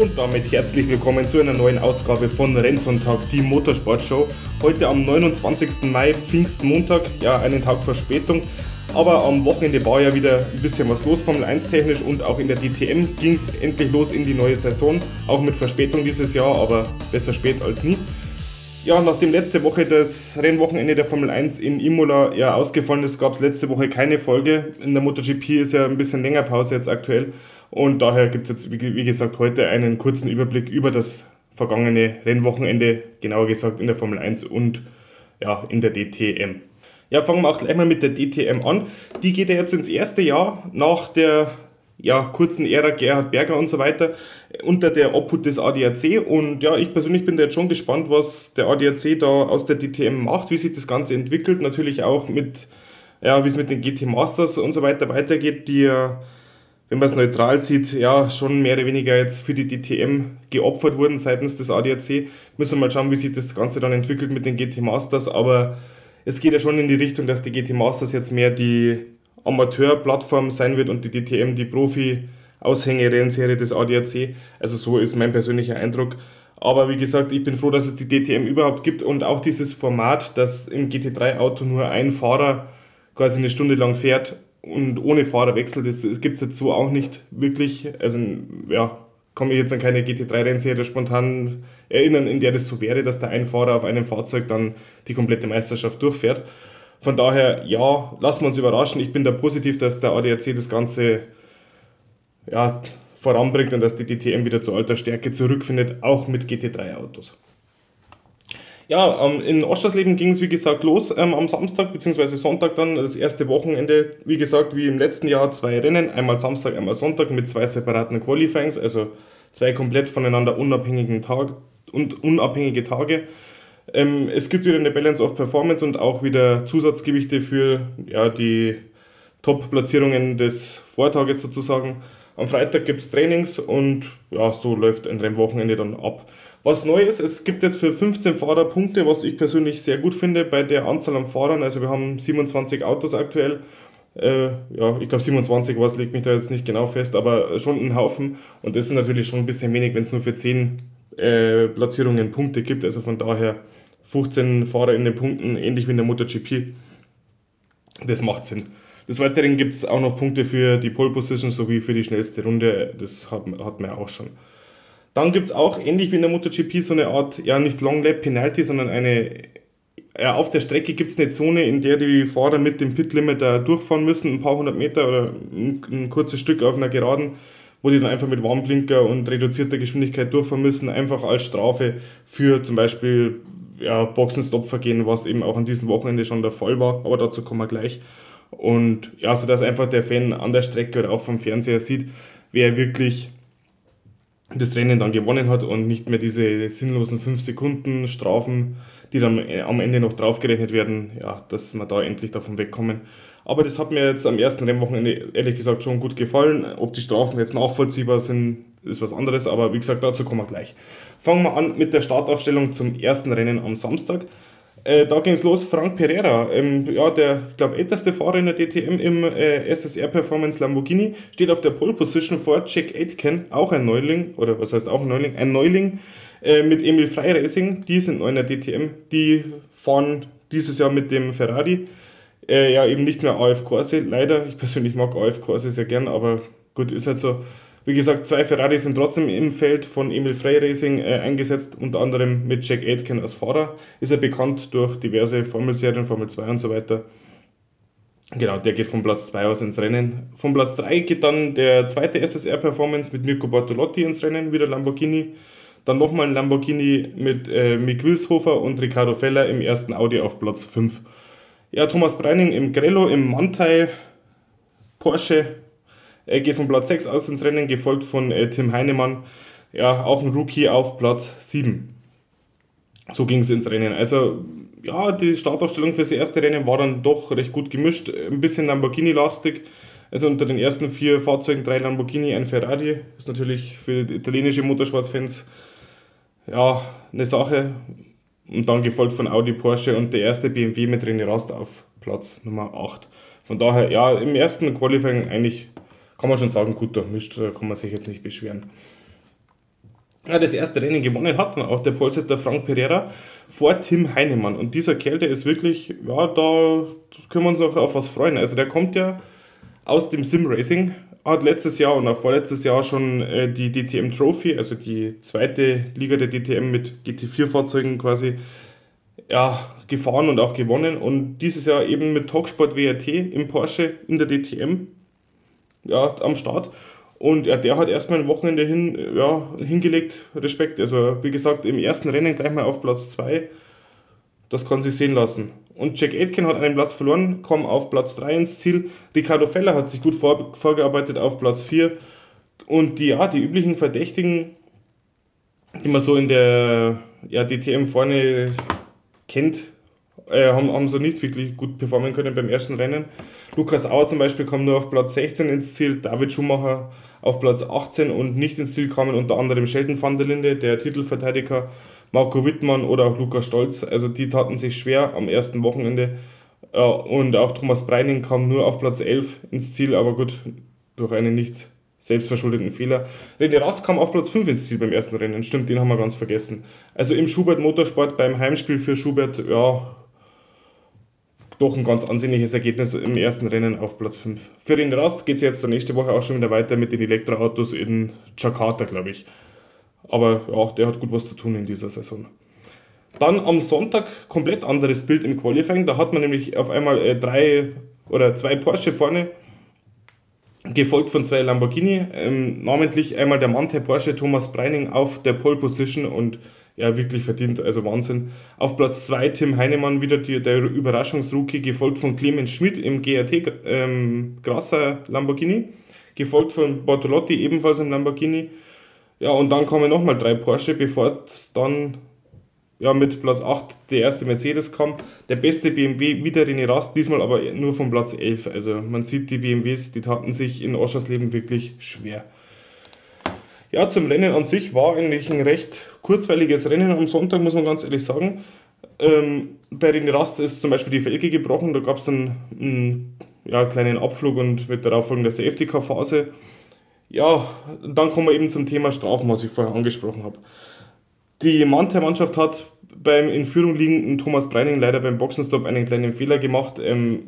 Und damit herzlich willkommen zu einer neuen Ausgabe von Rennsonntag, die Motorsportshow. Heute am 29. Mai, Pfingstmontag, ja, einen Tag Verspätung. Aber am Wochenende war ja wieder ein bisschen was los, Formel 1 technisch und auch in der DTM ging es endlich los in die neue Saison. Auch mit Verspätung dieses Jahr, aber besser spät als nie. Ja, nachdem letzte Woche das Rennwochenende der Formel 1 in Imola ja ausgefallen ist, gab es letzte Woche keine Folge. In der MotoGP ist ja ein bisschen länger Pause jetzt aktuell. Und daher gibt es jetzt, wie gesagt, heute einen kurzen Überblick über das vergangene Rennwochenende, genauer gesagt in der Formel 1 und ja, in der DTM. Ja, fangen wir auch gleich mal mit der DTM an. Die geht ja jetzt ins erste Jahr nach der ja, kurzen Ära Gerhard Berger und so weiter unter der Obhut des ADAC. Und ja, ich persönlich bin da jetzt schon gespannt, was der ADAC da aus der DTM macht, wie sich das Ganze entwickelt. Natürlich auch mit, ja, wie es mit den GT Masters und so weiter weitergeht, die ja wenn man es neutral sieht, ja, schon mehr oder weniger jetzt für die DTM geopfert wurden seitens des ADAC. Müssen wir mal schauen, wie sich das Ganze dann entwickelt mit den GT Masters, aber es geht ja schon in die Richtung, dass die GT Masters jetzt mehr die Amateurplattform sein wird und die DTM die Profi-Aushänge-Rennserie des ADAC. Also so ist mein persönlicher Eindruck. Aber wie gesagt, ich bin froh, dass es die DTM überhaupt gibt und auch dieses Format, dass im GT3-Auto nur ein Fahrer quasi eine Stunde lang fährt und ohne Fahrerwechsel, das, das gibt es jetzt so auch nicht wirklich. Also ja, kann mich jetzt an keine GT3-Rennserie spontan erinnern, in der das so wäre, dass der ein Fahrer auf einem Fahrzeug dann die komplette Meisterschaft durchfährt. Von daher, ja, lassen wir uns überraschen. Ich bin da positiv, dass der ADAC das Ganze ja, voranbringt und dass die DTM wieder zu alter Stärke zurückfindet, auch mit GT3-Autos. Ja, ähm, in Oschersleben ging es wie gesagt los ähm, am Samstag bzw. Sonntag dann, das erste Wochenende, wie gesagt, wie im letzten Jahr zwei Rennen, einmal Samstag, einmal Sonntag mit zwei separaten Qualifyings, also zwei komplett voneinander unabhängigen Tag und unabhängige Tage. Ähm, es gibt wieder eine Balance of Performance und auch wieder Zusatzgewichte für ja, die Top-Platzierungen des Vortages sozusagen. Am Freitag gibt es Trainings und ja, so läuft ein Rennwochenende dann ab. Was neu ist, es gibt jetzt für 15 Fahrer Punkte, was ich persönlich sehr gut finde bei der Anzahl an Fahrern. Also wir haben 27 Autos aktuell. Äh, ja, ich glaube 27 was, legt mich da jetzt nicht genau fest, aber schon ein Haufen. Und das ist natürlich schon ein bisschen wenig, wenn es nur für 10 äh, Platzierungen Punkte gibt. Also von daher 15 Fahrer in den Punkten, ähnlich wie in der MotoGP. Das macht Sinn. Des Weiteren gibt es auch noch Punkte für die Pole Position sowie für die schnellste Runde. Das hat, hat man auch schon. Dann gibt es auch, ähnlich wie in der MotoGP, so eine Art, ja nicht Long Lap Penalty, sondern eine, ja, auf der Strecke gibt es eine Zone, in der die Fahrer mit dem Pit Limiter durchfahren müssen, ein paar hundert Meter oder ein, ein kurzes Stück auf einer Geraden, wo die dann einfach mit Warnblinker und reduzierter Geschwindigkeit durchfahren müssen, einfach als Strafe für zum Beispiel ja, Boxenstopp-Vergehen, was eben auch an diesem Wochenende schon der Fall war, aber dazu kommen wir gleich. Und ja, so dass einfach der Fan an der Strecke oder auch vom Fernseher sieht, wer wirklich das Rennen dann gewonnen hat und nicht mehr diese sinnlosen 5 Sekunden Strafen, die dann am Ende noch draufgerechnet werden, ja, dass wir da endlich davon wegkommen. Aber das hat mir jetzt am ersten Rennwochenende ehrlich gesagt schon gut gefallen. Ob die Strafen jetzt nachvollziehbar sind, ist was anderes, aber wie gesagt, dazu kommen wir gleich. Fangen wir an mit der Startaufstellung zum ersten Rennen am Samstag. Äh, da ging es los, Frank Pereira, ähm, ja, der, ich glaube, älteste Fahrer in der DTM im äh, SSR Performance Lamborghini, steht auf der Pole Position vor Jack Aitken, auch ein Neuling, oder was heißt auch ein Neuling, ein Neuling äh, mit Emil Frey Racing, die sind neu in der DTM, die fahren dieses Jahr mit dem Ferrari, äh, ja, eben nicht mehr AF Corse, leider, ich persönlich mag AF Corse sehr gern, aber gut, ist halt so. Wie gesagt, zwei Ferrari sind trotzdem im Feld von Emil Frey Racing äh, eingesetzt, unter anderem mit Jack Aitken als Fahrer. Ist er bekannt durch diverse Formelserien, Formel 2 und so weiter. Genau, der geht von Platz 2 aus ins Rennen. Von Platz 3 geht dann der zweite SSR Performance mit Mirko Bartolotti ins Rennen, wieder Lamborghini. Dann nochmal ein Lamborghini mit äh, Mick Wilshofer und Ricardo Feller im ersten Audi auf Platz 5. Ja, Thomas Breining im Grello, im Mantai, Porsche er geht von Platz 6 aus ins Rennen, gefolgt von äh, Tim Heinemann, ja, auch ein Rookie auf Platz 7. So ging es ins Rennen. Also, ja, die Startaufstellung für das erste Rennen war dann doch recht gut gemischt, ein bisschen Lamborghini-lastig. Also unter den ersten vier Fahrzeugen drei Lamborghini, ein Ferrari. Ist natürlich für italienische Motorsportfans ja, eine Sache. Und dann gefolgt von Audi, Porsche und der erste BMW mit René Rast auf Platz Nummer 8. Von daher, ja, im ersten Qualifying eigentlich kann man schon sagen, gut durchmischt, da kann man sich jetzt nicht beschweren. ja, das erste Rennen gewonnen hat, dann auch der Polsetter Frank Pereira vor Tim Heinemann. Und dieser Kerl, der ist wirklich, ja, da können wir uns noch auf was freuen. Also der kommt ja aus dem Sim Racing, hat letztes Jahr und auch vorletztes Jahr schon äh, die DTM Trophy, also die zweite Liga der DTM mit GT4-Fahrzeugen quasi, ja, gefahren und auch gewonnen. Und dieses Jahr eben mit Talksport WRT im Porsche in der DTM ja, am Start. Und ja, der hat erstmal ein Wochenende hin, ja, hingelegt, Respekt. Also wie gesagt, im ersten Rennen gleich mal auf Platz 2. Das kann sich sehen lassen. Und Jack Aitken hat einen Platz verloren, kam auf Platz 3 ins Ziel. Ricardo Feller hat sich gut vor, vorgearbeitet auf Platz 4. Und die, ja, die üblichen Verdächtigen, die man so in der ja, DTM vorne kennt, äh, haben, haben so nicht wirklich gut performen können beim ersten Rennen. Lukas Auer zum Beispiel kam nur auf Platz 16 ins Ziel, David Schumacher auf Platz 18 und nicht ins Ziel kamen unter anderem Sheldon van der Linde, der Titelverteidiger, Marco Wittmann oder auch Lukas Stolz. Also die taten sich schwer am ersten Wochenende. Und auch Thomas Breining kam nur auf Platz 11 ins Ziel, aber gut, durch einen nicht selbstverschuldeten Fehler. René Rast kam auf Platz 5 ins Ziel beim ersten Rennen. Stimmt, den haben wir ganz vergessen. Also im Schubert Motorsport beim Heimspiel für Schubert, ja, doch ein ganz ansehnliches Ergebnis im ersten Rennen auf Platz 5. Für den Rast geht es jetzt nächste Woche auch schon wieder weiter mit den Elektroautos in Jakarta, glaube ich. Aber ja, der hat gut was zu tun in dieser Saison. Dann am Sonntag komplett anderes Bild im Qualifying. Da hat man nämlich auf einmal äh, drei oder zwei Porsche vorne, gefolgt von zwei Lamborghini. Ähm, namentlich einmal der Mante Porsche Thomas Breining auf der Pole Position und ja, wirklich verdient, also Wahnsinn. Auf Platz 2 Tim Heinemann wieder die, der Überraschungsrookie, gefolgt von Clemens Schmidt im GRT ähm, Grasser Lamborghini, gefolgt von Bortolotti ebenfalls im Lamborghini. Ja, und dann kommen nochmal drei Porsche, bevor es dann ja, mit Platz 8 der erste Mercedes kam. Der beste BMW wieder René Rast, diesmal aber nur von Platz 11. Also man sieht, die BMWs, die taten sich in Oschersleben wirklich schwer. Ja, zum Rennen an sich war eigentlich ein recht kurzweiliges Rennen am Sonntag, muss man ganz ehrlich sagen. Ähm, bei René Rast ist zum Beispiel die Felge gebrochen, da gab es dann einen ja, kleinen Abflug und mit darauf folgender Safety-Car-Phase. Ja, dann kommen wir eben zum Thema Strafen, was ich vorher angesprochen habe. Die Mannter-Mannschaft hat beim in Führung liegenden Thomas Breining leider beim Boxenstopp einen kleinen Fehler gemacht. Ähm,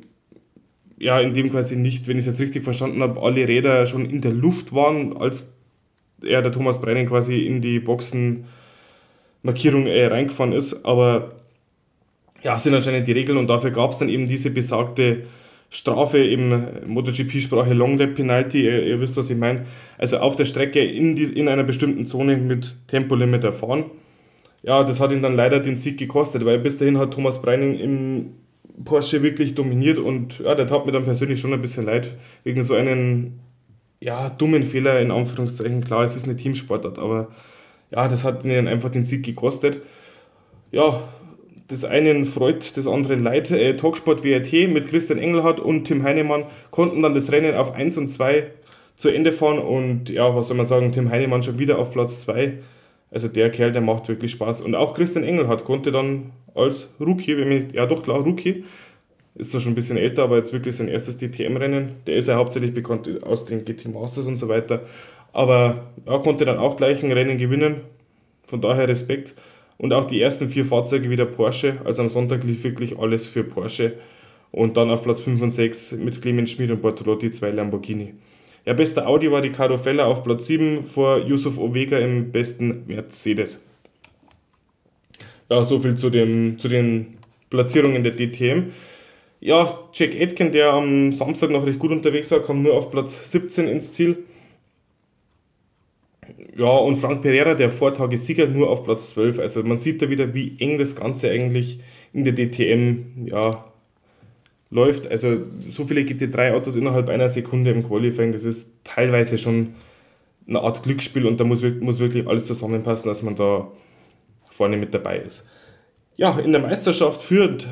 ja, in dem quasi nicht, wenn ich es jetzt richtig verstanden habe, alle Räder schon in der Luft waren, als er, der Thomas Brenning, quasi in die Boxenmarkierung äh, reingefahren ist. Aber ja, sind anscheinend die Regeln und dafür gab es dann eben diese besagte Strafe im MotoGP-Sprache Long Lap Penalty, ihr, ihr, wisst, was ich meine. Also auf der Strecke in, die, in einer bestimmten Zone mit Tempolimit erfahren. Ja, das hat ihn dann leider den Sieg gekostet, weil bis dahin hat Thomas Breining im Porsche wirklich dominiert und ja, der tat mir dann persönlich schon ein bisschen leid, wegen so einen ja, dummen Fehler in Anführungszeichen. Klar, es ist eine Teamsportart, aber ja, das hat ihnen einfach den Sieg gekostet. Ja, das einen freut, das andere leid. Äh, Talksport WRT mit Christian Engelhardt und Tim Heinemann konnten dann das Rennen auf 1 und 2 zu Ende fahren und ja, was soll man sagen, Tim Heinemann schon wieder auf Platz 2. Also der Kerl, der macht wirklich Spaß. Und auch Christian Engelhardt konnte dann als Rookie, wenn ich, ja doch klar, Rookie, ist zwar schon ein bisschen älter, aber jetzt wirklich sein erstes DTM-Rennen. Der ist ja hauptsächlich bekannt aus den GT Masters und so weiter. Aber er konnte dann auch gleich ein Rennen gewinnen. Von daher Respekt. Und auch die ersten vier Fahrzeuge wieder Porsche. Also am Sonntag lief wirklich alles für Porsche. Und dann auf Platz 5 und 6 mit Clemens Schmid und Bortolotti zwei Lamborghini. Ja, bester Audi war Ricardo Feller auf Platz 7 vor Yusuf Ovega im besten Mercedes. Ja, soviel zu, zu den Platzierungen der DTM. Ja, Jack Aitken, der am Samstag noch recht gut unterwegs war, kam nur auf Platz 17 ins Ziel. Ja, und Frank Pereira, der Vortagesieger, nur auf Platz 12. Also man sieht da wieder, wie eng das Ganze eigentlich in der DTM ja, läuft. Also so viele GT3-Autos innerhalb einer Sekunde im Qualifying, das ist teilweise schon eine Art Glücksspiel und da muss, muss wirklich alles zusammenpassen, dass man da vorne mit dabei ist. Ja, in der Meisterschaft führt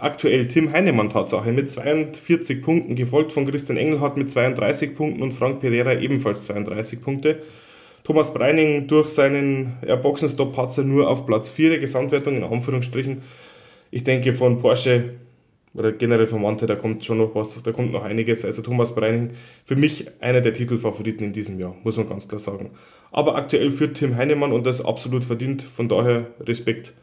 aktuell Tim Heinemann Tatsache mit 42 Punkten, gefolgt von Christian Engelhardt mit 32 Punkten und Frank Pereira ebenfalls 32 Punkte. Thomas Breining durch seinen Boxenstopp hat er nur auf Platz 4 der Gesamtwertung in Anführungsstrichen. Ich denke von Porsche oder generell vom Mante, da kommt schon noch was, da kommt noch einiges. Also Thomas Breining, für mich einer der Titelfavoriten in diesem Jahr, muss man ganz klar sagen. Aber aktuell führt Tim Heinemann und das absolut verdient, von daher Respekt.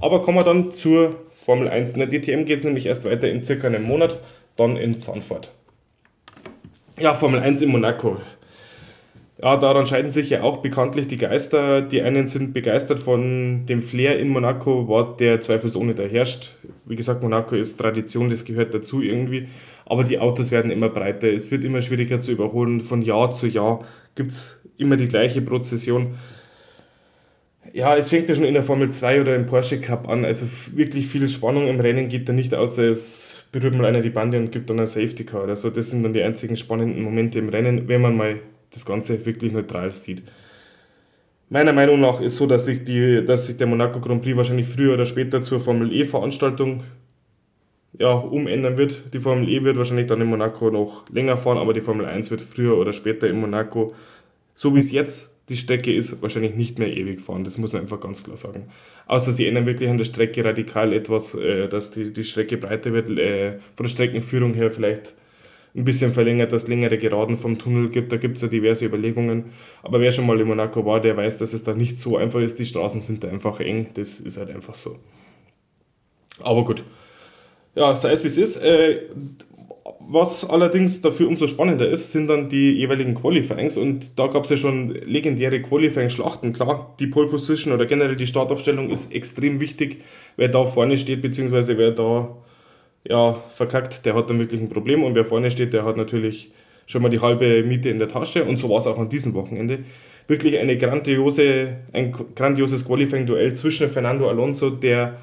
Aber kommen wir dann zur Formel 1. In der DTM geht es nämlich erst weiter in circa einem Monat, dann in Sanford. Ja, Formel 1 in Monaco. Ja, daran scheiden sich ja auch bekanntlich die Geister. Die einen sind begeistert von dem Flair in Monaco, der zweifelsohne da herrscht. Wie gesagt, Monaco ist Tradition, das gehört dazu irgendwie. Aber die Autos werden immer breiter, es wird immer schwieriger zu überholen. Von Jahr zu Jahr gibt es immer die gleiche Prozession. Ja, es fängt ja schon in der Formel 2 oder im Porsche Cup an. Also wirklich viel Spannung im Rennen geht da nicht, außer es berührt mal einer die Bande und gibt dann ein Safety Car oder so. Das sind dann die einzigen spannenden Momente im Rennen, wenn man mal das Ganze wirklich neutral sieht. Meiner Meinung nach ist so, dass sich, die, dass sich der Monaco Grand Prix wahrscheinlich früher oder später zur Formel E Veranstaltung ja, umändern wird. Die Formel E wird wahrscheinlich dann in Monaco noch länger fahren, aber die Formel 1 wird früher oder später in Monaco, so wie es jetzt die Strecke ist, wahrscheinlich nicht mehr ewig fahren. Das muss man einfach ganz klar sagen. Außer sie ändern wirklich an der Strecke radikal etwas, äh, dass die, die Strecke breiter wird, äh, von der Streckenführung her vielleicht ein bisschen verlängert, dass es längere Geraden vom Tunnel gibt. Da gibt es ja diverse Überlegungen. Aber wer schon mal in Monaco war, der weiß, dass es da nicht so einfach ist. Die Straßen sind da einfach eng. Das ist halt einfach so. Aber gut. Ja, sei es wie es ist. Äh, was allerdings dafür umso spannender ist, sind dann die jeweiligen Qualifyings und da gab es ja schon legendäre Qualifying-Schlachten. Klar, die Pole Position oder generell die Startaufstellung ist extrem wichtig. Wer da vorne steht, beziehungsweise wer da ja, verkackt, der hat dann wirklich ein Problem. Und wer vorne steht, der hat natürlich schon mal die halbe Miete in der Tasche. Und so war es auch an diesem Wochenende. Wirklich eine grandiose, ein grandioses Qualifying-Duell zwischen Fernando Alonso, der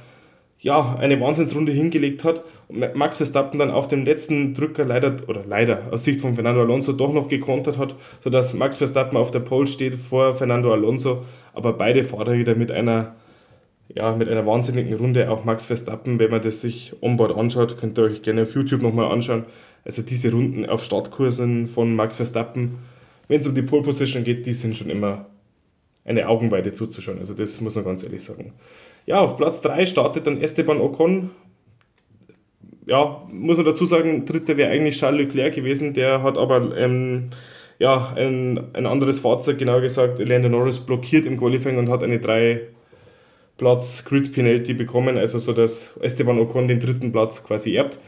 ja, eine Wahnsinnsrunde hingelegt hat. Und Max Verstappen dann auf dem letzten Drücker leider, oder leider aus Sicht von Fernando Alonso doch noch gekontert hat, sodass Max Verstappen auf der Pole steht vor Fernando Alonso, aber beide Fahrer wieder mit einer ja, mit einer wahnsinnigen Runde. Auch Max Verstappen, wenn man das sich onboard anschaut, könnt ihr euch gerne auf YouTube nochmal anschauen. Also diese Runden auf Startkursen von Max Verstappen, wenn es um die Pole Position geht, die sind schon immer eine Augenweide zuzuschauen. Also das muss man ganz ehrlich sagen. Ja, auf Platz 3 startet dann Esteban Ocon. Ja, muss man dazu sagen, dritter wäre eigentlich Charles Leclerc gewesen, der hat aber ähm, ja, ein, ein anderes Fahrzeug, genauer gesagt, Lando Norris blockiert im Qualifying und hat eine 3 Platz Grid Penalty bekommen, also so dass Esteban Ocon den dritten Platz quasi erbt.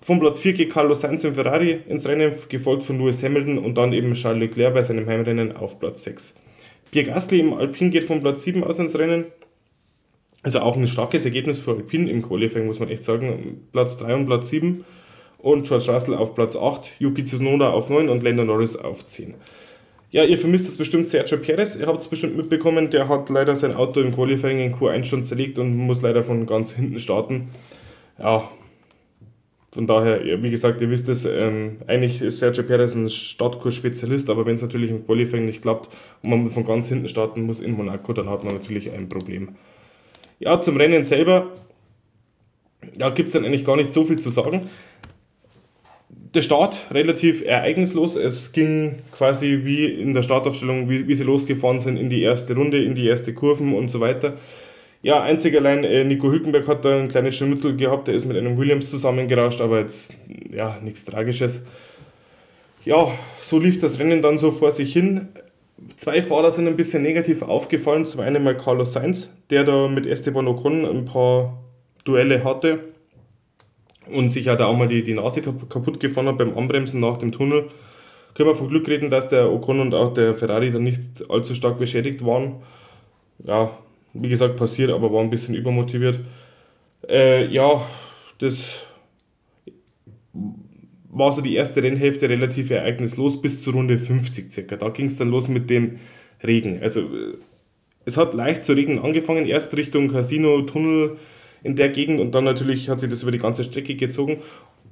Von Platz 4 geht Carlos Sainz im Ferrari ins Rennen, gefolgt von Lewis Hamilton und dann eben Charles Leclerc bei seinem Heimrennen auf Platz 6. Pierre Gasly im Alpine geht von Platz 7 aus ins Rennen. Also auch ein starkes Ergebnis für Alpine im Qualifying, muss man echt sagen. Platz 3 und Platz 7. Und George Russell auf Platz 8, Yuki Tsunoda auf 9 und Lando Norris auf 10. Ja, ihr vermisst jetzt bestimmt Sergio Perez. Ihr habt es bestimmt mitbekommen, der hat leider sein Auto im Qualifying in Q1 schon zerlegt und muss leider von ganz hinten starten. Ja, von daher, wie gesagt, ihr wisst es, ähm, eigentlich ist Sergio Perez ein Startkurs-Spezialist, aber wenn es natürlich im Qualifying nicht klappt und man von ganz hinten starten muss in Monaco, dann hat man natürlich ein Problem. Ja, zum Rennen selber, ja, gibt es dann eigentlich gar nicht so viel zu sagen der Start relativ ereignislos. Es ging quasi wie in der Startaufstellung, wie, wie sie losgefahren sind in die erste Runde, in die erste Kurven und so weiter. Ja, einzig allein äh, Nico Hülkenberg hat da ein kleines Scharmützel gehabt, der ist mit einem Williams zusammengerauscht, aber jetzt ja, nichts Tragisches. Ja, so lief das Rennen dann so vor sich hin. Zwei Fahrer sind ein bisschen negativ aufgefallen. Zum einen mal Carlos Sainz, der da mit Esteban Ocon ein paar Duelle hatte und sich ja da auch mal die, die Nase kaputt gefahren hat beim Anbremsen nach dem Tunnel. Können wir von Glück reden, dass der Ocon und auch der Ferrari dann nicht allzu stark beschädigt waren. Ja, wie gesagt, passiert, aber war ein bisschen übermotiviert. Äh, ja, das war so die erste Rennhälfte relativ ereignislos bis zur Runde 50 circa. Da ging es dann los mit dem Regen. Also es hat leicht zu regnen angefangen, erst Richtung Casino, Tunnel, in der Gegend und dann natürlich hat sich das über die ganze Strecke gezogen.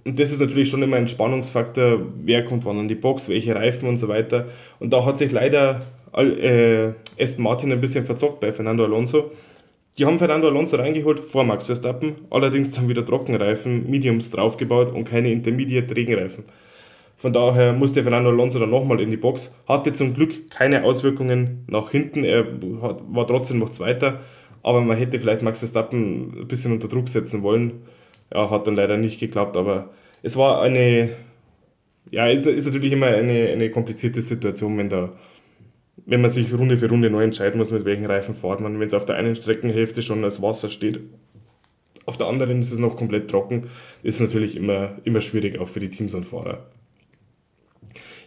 Und das ist natürlich schon immer ein Spannungsfaktor, wer kommt wann an die Box, welche Reifen und so weiter. Und da hat sich leider äh, Aston Martin ein bisschen verzockt bei Fernando Alonso. Die haben Fernando Alonso reingeholt vor Max Verstappen, allerdings dann wieder Trockenreifen, Mediums draufgebaut und keine Intermediate Regenreifen. Von daher musste Fernando Alonso dann nochmal in die Box, hatte zum Glück keine Auswirkungen nach hinten, er war trotzdem noch Zweiter aber man hätte vielleicht Max Verstappen ein bisschen unter Druck setzen wollen. ja, hat dann leider nicht geklappt, aber es war eine, ja, ist, ist natürlich immer eine, eine komplizierte Situation, wenn da wenn man sich Runde für Runde neu entscheiden muss, mit welchen Reifen fährt man. Wenn es auf der einen Streckenhälfte schon das Wasser steht, auf der anderen ist es noch komplett trocken, ist natürlich immer, immer schwierig, auch für die Teams und Fahrer.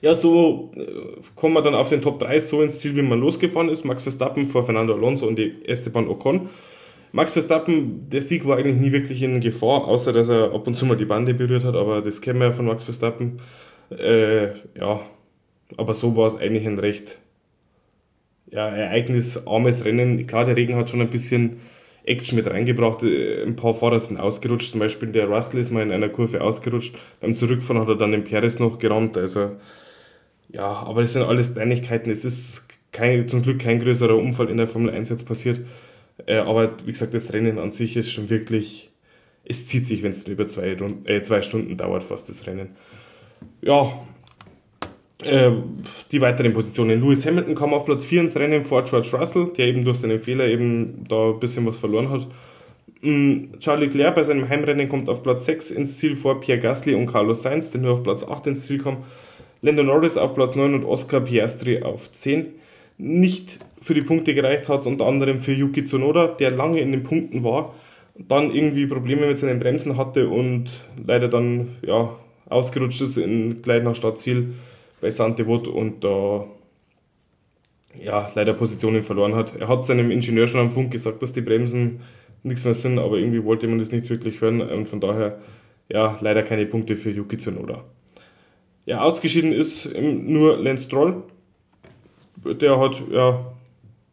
Ja, so äh, kommen wir dann auf den Top 3 so ins Ziel, wie man losgefahren ist. Max Verstappen vor Fernando Alonso und die Esteban Ocon. Max Verstappen, der Sieg war eigentlich nie wirklich in Gefahr, außer dass er ab und zu mal die Bande berührt hat, aber das kennen wir ja von Max Verstappen. Äh, ja, aber so war es eigentlich ein recht ja, ereignisarmes Rennen. Klar, der Regen hat schon ein bisschen Action mit reingebracht. Äh, ein paar Fahrer sind ausgerutscht, zum Beispiel der Russell ist mal in einer Kurve ausgerutscht. Beim Zurückfahren hat er dann den Perez noch gerammt. Also, ja, aber das sind alles Kleinigkeiten. Es ist kein, zum Glück kein größerer Unfall in der Formel 1 jetzt passiert. Äh, aber wie gesagt, das Rennen an sich ist schon wirklich, es zieht sich, wenn es über zwei, äh, zwei Stunden dauert, fast das Rennen. Ja, äh, die weiteren Positionen. Lewis Hamilton kam auf Platz 4 ins Rennen vor George Russell, der eben durch seinen Fehler eben da ein bisschen was verloren hat. Mm, Charlie Leclerc bei seinem Heimrennen kommt auf Platz 6 ins Ziel vor Pierre Gasly und Carlos Sainz, der nur auf Platz 8 ins Ziel kam. Lando Norris auf Platz 9 und Oscar Piastri auf 10. Nicht für die Punkte gereicht hat es unter anderem für Yuki Tsunoda, der lange in den Punkten war, dann irgendwie Probleme mit seinen Bremsen hatte und leider dann ja, ausgerutscht ist in, gleich nach Startziel bei Santewot und da ja, leider Positionen verloren hat. Er hat seinem Ingenieur schon am Funk gesagt, dass die Bremsen nichts mehr sind, aber irgendwie wollte man das nicht wirklich hören und von daher ja, leider keine Punkte für Yuki Tsunoda. Ja, ausgeschieden ist nur Lance Stroll. Der hat ja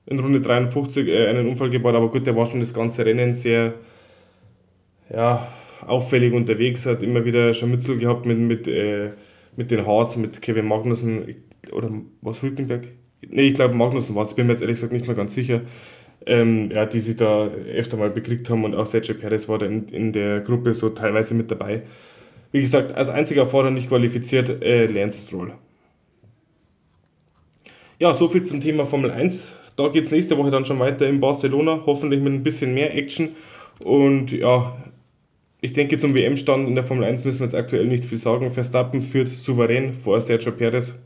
in Runde 53 äh, einen Unfall gebaut, aber gut, der war schon das ganze Rennen sehr ja, auffällig unterwegs, hat immer wieder Scharmützel gehabt mit, mit äh, mit den Haas, mit Kevin Magnussen oder was Hülkenberg? Ne, ich glaube Magnussen war es, bin mir jetzt ehrlich gesagt nicht mehr ganz sicher. Ähm, ja, die sich da öfter mal bekriegt haben und auch Sergio Perez war da in, in der Gruppe so teilweise mit dabei. Wie gesagt, als einziger Fahrer nicht qualifiziert, äh, Lance Stroll. Ja, soviel zum Thema Formel 1. Da geht es nächste Woche dann schon weiter in Barcelona, hoffentlich mit ein bisschen mehr Action. Und ja, ich denke, zum WM-Stand in der Formel 1 müssen wir jetzt aktuell nicht viel sagen. Verstappen führt souverän vor Sergio Perez.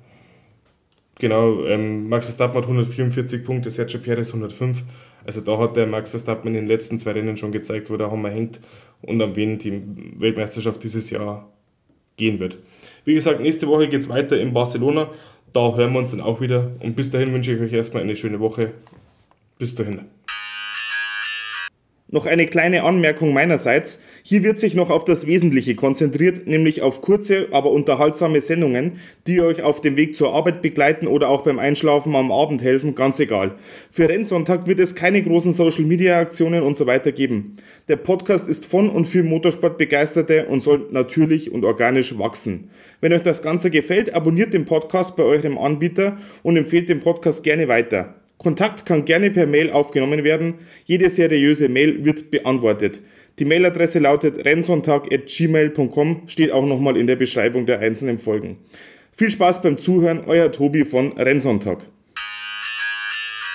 Genau, ähm, Max Verstappen hat 144 Punkte, Sergio Perez 105. Also da hat der Max Verstappen in den letzten zwei Rennen schon gezeigt, wo der Hammer hängt und an wen die Weltmeisterschaft dieses Jahr gehen wird. Wie gesagt, nächste Woche geht es weiter in Barcelona. Da hören wir uns dann auch wieder. Und bis dahin wünsche ich euch erstmal eine schöne Woche. Bis dahin. Noch eine kleine Anmerkung meinerseits. Hier wird sich noch auf das Wesentliche konzentriert, nämlich auf kurze, aber unterhaltsame Sendungen, die euch auf dem Weg zur Arbeit begleiten oder auch beim Einschlafen am Abend helfen, ganz egal. Für Rennsonntag wird es keine großen Social Media Aktionen und so weiter geben. Der Podcast ist von und für Motorsportbegeisterte und soll natürlich und organisch wachsen. Wenn euch das Ganze gefällt, abonniert den Podcast bei eurem Anbieter und empfehlt den Podcast gerne weiter. Kontakt kann gerne per Mail aufgenommen werden. Jede seriöse Mail wird beantwortet. Die Mailadresse lautet rennsonntag.gmail.com, steht auch nochmal in der Beschreibung der einzelnen Folgen. Viel Spaß beim Zuhören, euer Tobi von Rennsonntag.